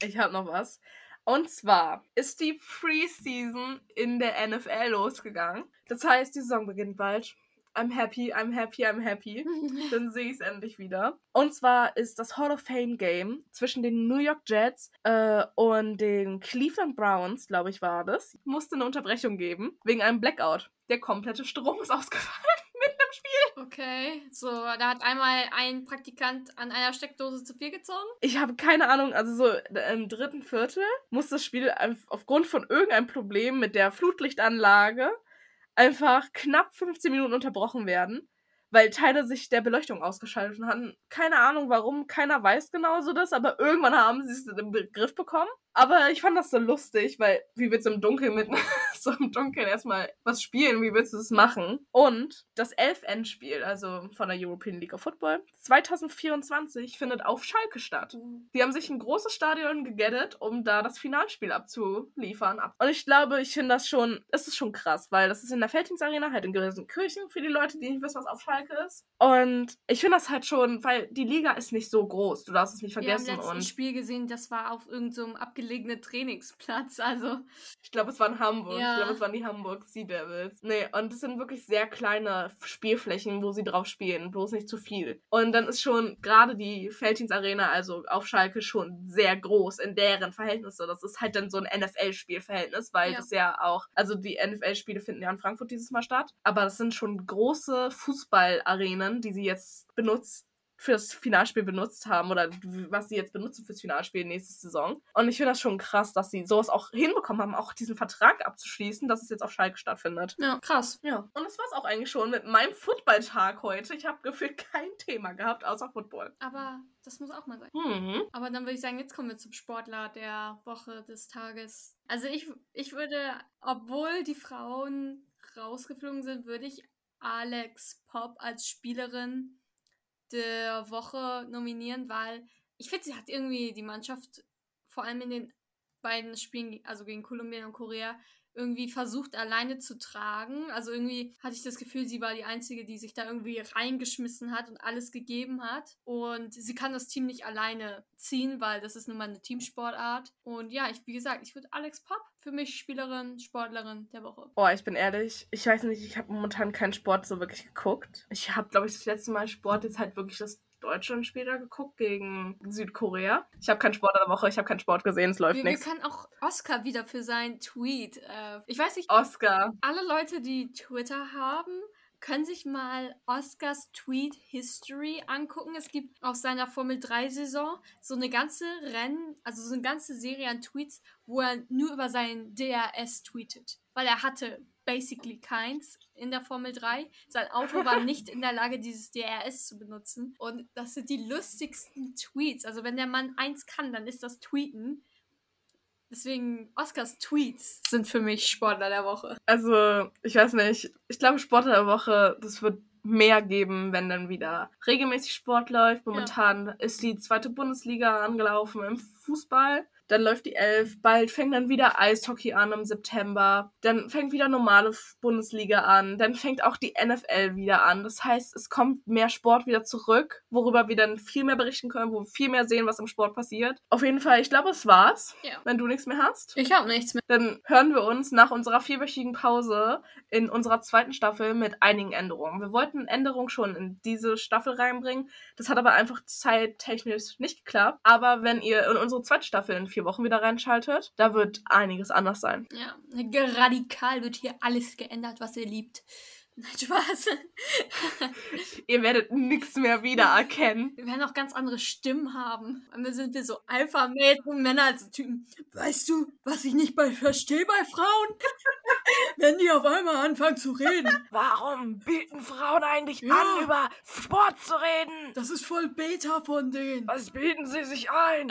Speaker 2: Ich habe noch was. Und zwar ist die Preseason in der NFL losgegangen. Das heißt, die Saison beginnt bald. I'm happy, I'm happy, I'm happy. Dann sehe ich es endlich wieder. Und zwar ist das Hall of Fame Game zwischen den New York Jets äh, und den Cleveland Browns, glaube ich, war das. Musste eine Unterbrechung geben wegen einem Blackout. Der komplette Strom ist ausgefallen Spiel.
Speaker 1: Okay, so, da hat einmal ein Praktikant an einer Steckdose zu viel gezogen.
Speaker 2: Ich habe keine Ahnung, also so im dritten Viertel muss das Spiel auf- aufgrund von irgendeinem Problem mit der Flutlichtanlage einfach knapp 15 Minuten unterbrochen werden, weil Teile sich der Beleuchtung ausgeschaltet hatten. Keine Ahnung warum, keiner weiß genau so das, aber irgendwann haben sie es im Begriff bekommen. Aber ich fand das so lustig, weil wie willst du im Dunkeln mit so im Dunkeln erstmal was spielen, wie willst du das machen? Und das 11-Endspiel, also von der European League of Football, 2024 findet auf Schalke statt. Die haben sich ein großes Stadion gegettet, um da das Finalspiel abzuliefern. Und ich glaube, ich finde das schon, es ist schon krass, weil das ist in der Felddienstarena, halt in Gelsenkirchen, für die Leute, die nicht wissen, was auf Schalke ist. Und ich finde das halt schon, weil die Liga ist nicht so groß, du darfst es nicht
Speaker 1: Wir haben
Speaker 2: vergessen.
Speaker 1: letzten
Speaker 2: Und
Speaker 1: Spiel gesehen, das war auf irgendeinem so abgelegenen Trainingsplatz. Also,
Speaker 2: ich glaube, es war in Hamburg.
Speaker 1: Ja.
Speaker 2: Ich glaube, es waren die Hamburg Sea Devils. Nee, und es sind wirklich sehr kleine Spielflächen, wo sie drauf spielen, bloß nicht zu viel. Und dann ist schon gerade die Felddienstarena, also auf Schalke, schon sehr groß in deren Verhältnisse. Das ist halt dann so ein NFL-Spielverhältnis, weil
Speaker 1: Ja.
Speaker 2: das ja auch, also die NFL-Spiele finden ja in Frankfurt dieses Mal statt, aber das sind schon große Fußballarenen, die sie jetzt benutzt fürs Finalspiel benutzt haben oder was sie jetzt benutzen fürs Finalspiel nächste Saison. Und ich finde das schon krass, dass sie sowas auch hinbekommen haben, auch diesen Vertrag abzuschließen, dass es jetzt auf Schalke stattfindet.
Speaker 1: Ja, krass.
Speaker 2: Ja. Und das war's auch eigentlich schon mit meinem Footballtag heute. Ich habe gefühlt kein Thema gehabt außer Football.
Speaker 1: Aber das muss auch mal sein.
Speaker 2: Mhm.
Speaker 1: Aber dann würde ich sagen, jetzt kommen wir zum Sportler der Woche des Tages. Also ich, ich würde, obwohl die Frauen rausgeflogen sind, würde ich Alex Pop als Spielerin der Woche nominieren, weil ich finde, sie hat irgendwie die Mannschaft, vor allem in den beiden Spielen, also gegen Kolumbien und Korea, irgendwie versucht alleine zu tragen. Also irgendwie hatte ich das Gefühl, sie war die Einzige, die sich da irgendwie reingeschmissen hat und alles gegeben hat. Und sie kann das Team nicht alleine ziehen, weil das ist nun mal eine Teamsportart. Und ja, ich, wie gesagt, ich würde Alex Pop für mich Spielerin, Sportlerin der Woche.
Speaker 2: Oh, ich bin ehrlich, ich weiß nicht, ich habe momentan keinen Sport so wirklich geguckt. Ich habe, glaube ich, das letzte Mal Sport jetzt halt wirklich das Deutschland später geguckt gegen Südkorea. Ich habe keinen Sport in der Woche, ich habe keinen Sport gesehen, es läuft
Speaker 1: Wir, wir
Speaker 2: nichts.
Speaker 1: können auch Oscar wieder für seinen Tweet. Äh, ich weiß nicht,
Speaker 2: Oscar.
Speaker 1: alle Leute, die Twitter haben, können sich mal Oscars Tweet History angucken. Es gibt auf seiner Formel 3 Saison so eine ganze Rennen, also so eine ganze Serie an Tweets, wo er nur über sein DRS tweetet. Weil er hatte basically keins in der Formel 3. Sein Auto war nicht in der Lage, dieses DRS zu benutzen. Und das sind die lustigsten Tweets. Also wenn der Mann eins kann, dann ist das Tweeten. Deswegen, Oscars Tweets sind für mich Sportler der Woche.
Speaker 2: Also, ich weiß nicht. Ich glaube, Sport der Woche, das wird mehr geben, wenn dann wieder regelmäßig Sport läuft. Momentan ist die zweite Bundesliga angelaufen im Fußball. Dann läuft die Elf. Bald fängt dann wieder Eishockey an im September. Dann fängt wieder normale Bundesliga an. Dann fängt auch die NFL wieder an. Das heißt, es kommt mehr Sport wieder zurück, worüber wir dann viel mehr berichten können, wo wir viel mehr sehen, was im Sport passiert. Auf jeden Fall, ich glaube, es war's.
Speaker 1: Ja.
Speaker 2: Wenn du nichts mehr hast.
Speaker 1: Ich habe nichts mehr.
Speaker 2: Dann hören wir uns nach unserer vierwöchigen Pause in unserer zweiten Staffel mit einigen Änderungen. Wir wollten Änderungen schon in diese Staffel reinbringen. Das hat aber einfach zeittechnisch nicht geklappt. Aber wenn ihr in unsere zweite Staffel in vier Wochen wieder reinschaltet, da wird einiges anders sein.
Speaker 1: Ja, radikal wird hier alles geändert, was ihr liebt. Nein, Spaß.
Speaker 2: Ihr werdet nichts mehr wiedererkennen.
Speaker 1: Wir werden auch ganz andere Stimmen haben. Und dann sind wir so Alpha-Männer, also Typen. Weißt du, was ich nicht bei, verstehe bei Frauen? Wenn die auf einmal anfangen zu reden.
Speaker 2: Warum bieten Frauen eigentlich
Speaker 1: Ja.
Speaker 2: an, über Sport zu reden?
Speaker 1: Das ist voll Beta von denen.
Speaker 2: Was bieten sie sich ein?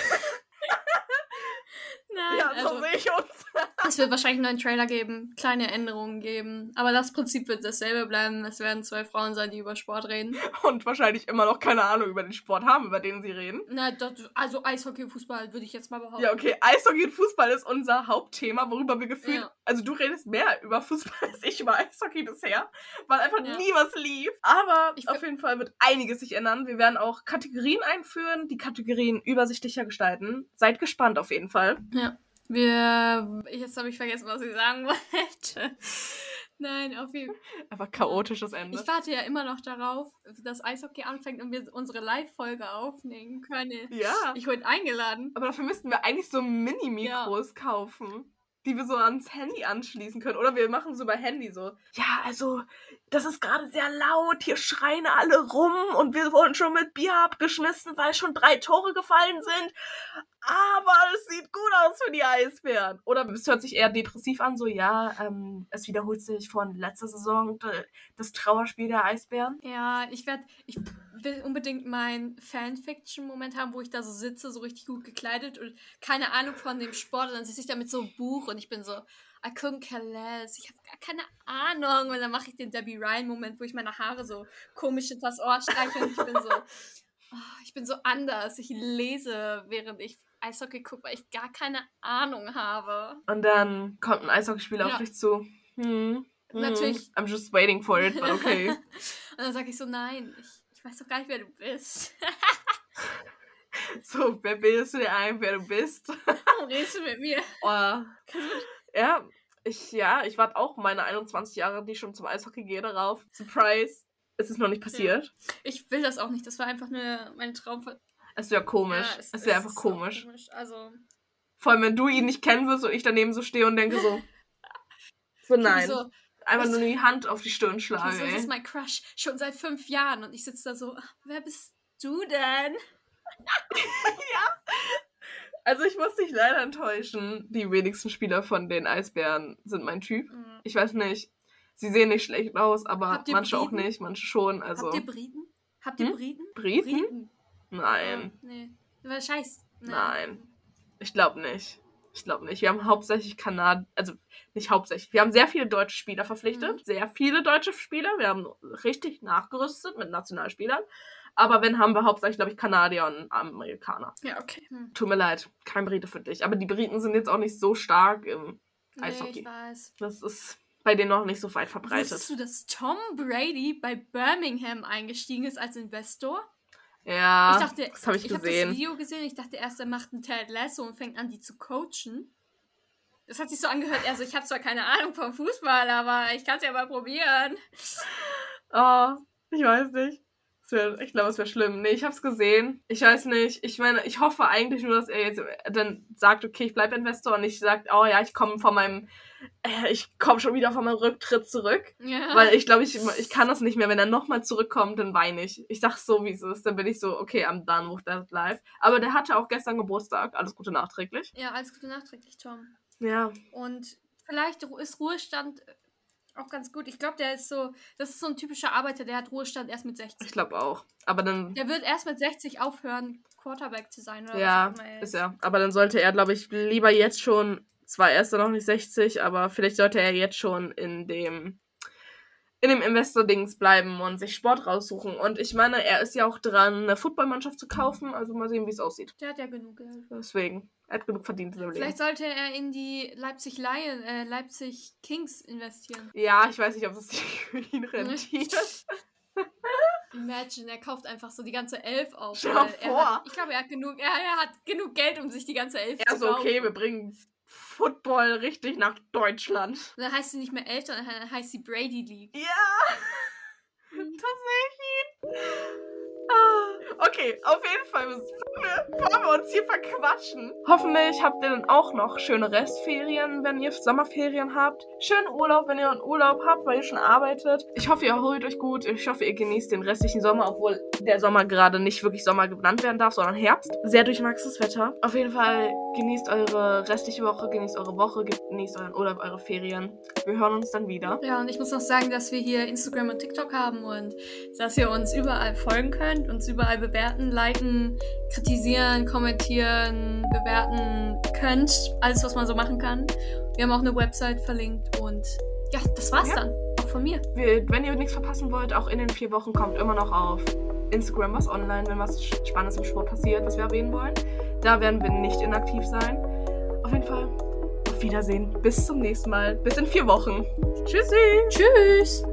Speaker 1: Nein,
Speaker 2: Ja, so
Speaker 1: also,
Speaker 2: sehe ich uns.
Speaker 1: es wird wahrscheinlich einen neuen Trailer geben, kleine Änderungen geben. Aber das Prinzip wird dasselbe bleiben. Es werden zwei Frauen sein, die über Sport reden.
Speaker 2: Und wahrscheinlich immer noch keine Ahnung über den Sport haben, über den sie reden.
Speaker 1: Na, das, also Eishockey und Fußball würde ich jetzt mal behaupten.
Speaker 2: Ja, okay. Eishockey und Fußball ist unser Hauptthema, worüber wir gefühlt.
Speaker 1: Ja.
Speaker 2: Also, du redest mehr über Fußball als ich über Eishockey bisher, weil einfach
Speaker 1: Ja.
Speaker 2: nie was lief. Aber
Speaker 1: Ich
Speaker 2: auf jeden Fall wird einiges sich ändern. Wir werden auch Kategorien einführen, die Kategorien übersichtlicher gestalten. Seid gespannt auf jeden Fall.
Speaker 1: Wir. Jetzt habe ich vergessen, was ich sagen wollte. Nein, auf jeden Fall.
Speaker 2: Einfach chaotisches Ende.
Speaker 1: Ich warte ja immer noch darauf, dass Eishockey anfängt und wir unsere Live-Folge aufnehmen können.
Speaker 2: ja.
Speaker 1: Ich wurde eingeladen.
Speaker 2: Aber dafür müssten wir eigentlich so Mini-Mikros kaufen, die wir so ans Handy anschließen können. Oder wir machen so über Handy so. Ja, also, das ist gerade sehr laut, hier schreien alle rum und wir wurden schon mit Bier abgeschmissen, weil schon drei Tore gefallen sind. Aber es sieht gut aus für die Eisbären. Oder es hört sich eher depressiv an, so ja, ähm, es wiederholt sich von letzter Saison das Trauerspiel der Eisbären.
Speaker 1: Ja, ich werde. Ich will unbedingt meinen Fanfiction-Moment haben, wo ich da so sitze, so richtig gut gekleidet und keine Ahnung von dem Sport. Und dann sitze ich da mit so einem Buch und ich bin so. I couldn't care less. Ich habe gar keine Ahnung. Und dann mache ich den Debbie Ryan-Moment, wo ich meine Haare so komisch hinters Ohr streiche und ich bin so. oh, ich bin so anders. Ich lese, während ich Eishockey gucke, weil ich gar keine Ahnung habe.
Speaker 2: Und dann kommt ein Eishockeyspieler
Speaker 1: Ja.
Speaker 2: auf dich zu. Hm. hm,
Speaker 1: Natürlich.
Speaker 2: I'm just waiting for it, but okay.
Speaker 1: Und dann sage ich so, nein, ich, ich weiß doch gar nicht, wer du bist.
Speaker 2: So, wer bildest du dir ein, wer du bist?
Speaker 1: Warum redest du mit mir?
Speaker 2: Oh. Ja, ich, ja, ich warte auch meine 21 Jahre, die schon zum Eishockey gehe, darauf. Surprise. Es ist noch nicht passiert.
Speaker 1: Ich will das auch nicht. Das war einfach nur mein Traum.
Speaker 2: Es wäre komisch.
Speaker 1: Ja,
Speaker 2: es wäre einfach
Speaker 1: auch
Speaker 2: komisch.
Speaker 1: Also,
Speaker 2: Vor allem, wenn du ihn nicht kennen wirst und ich daneben so stehe und denke so. So, nein.
Speaker 1: So,
Speaker 2: einfach nur die Hand auf die Stirn schlage.
Speaker 1: das ist mein Crush schon seit fünf Jahren und ich sitze da so, wer bist du denn?
Speaker 2: Also ich muss dich leider enttäuschen. Die wenigsten Spieler von den Eisbären sind mein Typ.
Speaker 1: Mhm.
Speaker 2: Ich weiß nicht. Sie sehen nicht schlecht aus, aber manche auch
Speaker 1: Briten?
Speaker 2: nicht, manche schon. Also
Speaker 1: Habt ihr Briten? Habt ihr
Speaker 2: Hm?
Speaker 1: Briten?
Speaker 2: Briten? Nein,
Speaker 1: Ah, nee. Scheiß. Nee.
Speaker 2: Nein. ich glaube nicht. Ich glaube nicht. Wir haben hauptsächlich Kanad, also nicht hauptsächlich. Wir haben sehr viele deutsche Spieler verpflichtet,
Speaker 1: Mhm.
Speaker 2: sehr viele deutsche Spieler. Wir haben richtig nachgerüstet mit Nationalspielern. Aber wenn haben wir hauptsächlich, glaube ich, Kanadier und Amerikaner.
Speaker 1: Ja, okay. Hm.
Speaker 2: Tut mir leid, kein Brite für dich. Aber die Briten sind jetzt auch nicht so stark im
Speaker 1: Nee,
Speaker 2: Eishockey.
Speaker 1: ich weiß.
Speaker 2: Das ist bei denen noch nicht so weit verbreitet.
Speaker 1: Wusstest du, dass Tom Brady bei Birmingham eingestiegen ist als Investor?
Speaker 2: Ja,
Speaker 1: ich dachte,
Speaker 2: das habe ich
Speaker 1: ich habe das
Speaker 2: gesehen.
Speaker 1: Video gesehen. Ich dachte erst, er macht einen Ted Lasso und fängt an, die zu coachen. Das hat sich so angehört. Also ich habe zwar keine Ahnung vom Fußball, aber ich kann es ja mal probieren.
Speaker 2: Oh, ich weiß nicht. Wär, ich glaube, es wäre schlimm. Nee, ich habe es gesehen. Ich weiß nicht. Ich meine, ich hoffe eigentlich nur, dass er jetzt dann sagt, okay, ich bleibe Investor und nicht sagt, oh ja, ich komme von meinem, äh, ich komme schon wieder von meinem Rücktritt zurück.
Speaker 1: Ja.
Speaker 2: Weil ich glaube, ich, ich kann das nicht mehr. Wenn er nochmal zurückkommt, dann weine ich. Ich sag's so, wie es ist. Dann bin ich so, okay, I'm done with that life. Aber der hatte auch gestern Geburtstag. Alles Gute nachträglich.
Speaker 1: ja, alles Gute nachträglich, Tom.
Speaker 2: Ja.
Speaker 1: Und vielleicht ist Ruhestand auch ganz gut. Ich glaube, der ist so, das ist so ein typischer Arbeiter, der hat Ruhestand erst mit 60.
Speaker 2: Ich glaube auch. Aber dann,
Speaker 1: Der wird erst mit 60 aufhören, Quarterback zu sein. Oder
Speaker 2: ja,
Speaker 1: immer
Speaker 2: ist er. Aber dann sollte er, glaube ich, lieber jetzt schon, zwar er ist er noch nicht 60, aber vielleicht sollte er jetzt schon in dem in dem Investor-Dings bleiben und sich Sport raussuchen. Und ich meine, er ist ja auch dran, eine Footballmannschaft zu kaufen. Also mal sehen, wie es aussieht.
Speaker 1: Der hat ja genug Geld.
Speaker 2: Deswegen, er hat genug verdient in seinem Leben.
Speaker 1: Vielleicht sollte er in die Leipzig Lion, äh, Leipzig Kings investieren.
Speaker 2: Ja, ich weiß nicht, ob es sich für ihn rentiert.
Speaker 1: Imagine, er kauft einfach so die ganze Elf auf.
Speaker 2: Dir
Speaker 1: er
Speaker 2: vor.
Speaker 1: Hat, ich glaube, er hat genug, er, er hat genug Geld, um sich die ganze Elf
Speaker 2: Er
Speaker 1: zu
Speaker 2: so,
Speaker 1: kaufen.
Speaker 2: okay, wir bringen Football richtig nach Deutschland.
Speaker 1: Und dann heißt sie nicht mehr Elf, sondern dann heißt sie Brady League.
Speaker 2: Ja! Tatsächlich. Ah, Okay, auf jeden Fall, bevor wir, uns hier verquatschen. Hoffentlich habt ihr dann auch noch schöne Restferien, wenn ihr Sommerferien habt. Schönen Urlaub, wenn ihr einen Urlaub habt, weil ihr schon arbeitet. Ich hoffe, ihr erholt euch gut. Ich hoffe, ihr genießt den restlichen Sommer, obwohl der Sommer gerade nicht wirklich Sommer genannt werden darf, sondern Herbst. Sehr durchwachsenes Wetter. Auf jeden Fall genießt eure restliche Woche, genießt eure Woche, genießt euren Urlaub, eure Ferien. Wir hören uns dann wieder.
Speaker 1: Ja, und ich muss noch sagen, dass wir hier Instagram und TikTok haben und dass ihr uns überall folgen könnt, uns überall bewerten, liken, kritisieren, kommentieren, bewerten könnt. Alles, was man so machen kann. Wir haben auch eine Website verlinkt und ja, das war's
Speaker 2: Ja.
Speaker 1: dann. Auch von mir.
Speaker 2: Wenn ihr nichts verpassen wollt, auch in den vier Wochen kommt immer noch auf Instagram was online, wenn was Spannendes im Sport passiert, was wir erwähnen wollen. Da werden wir nicht inaktiv sein. Auf jeden Fall, auf Wiedersehen. Bis zum nächsten Mal. Bis in vier Wochen. Tschüssi.
Speaker 1: Tschüss!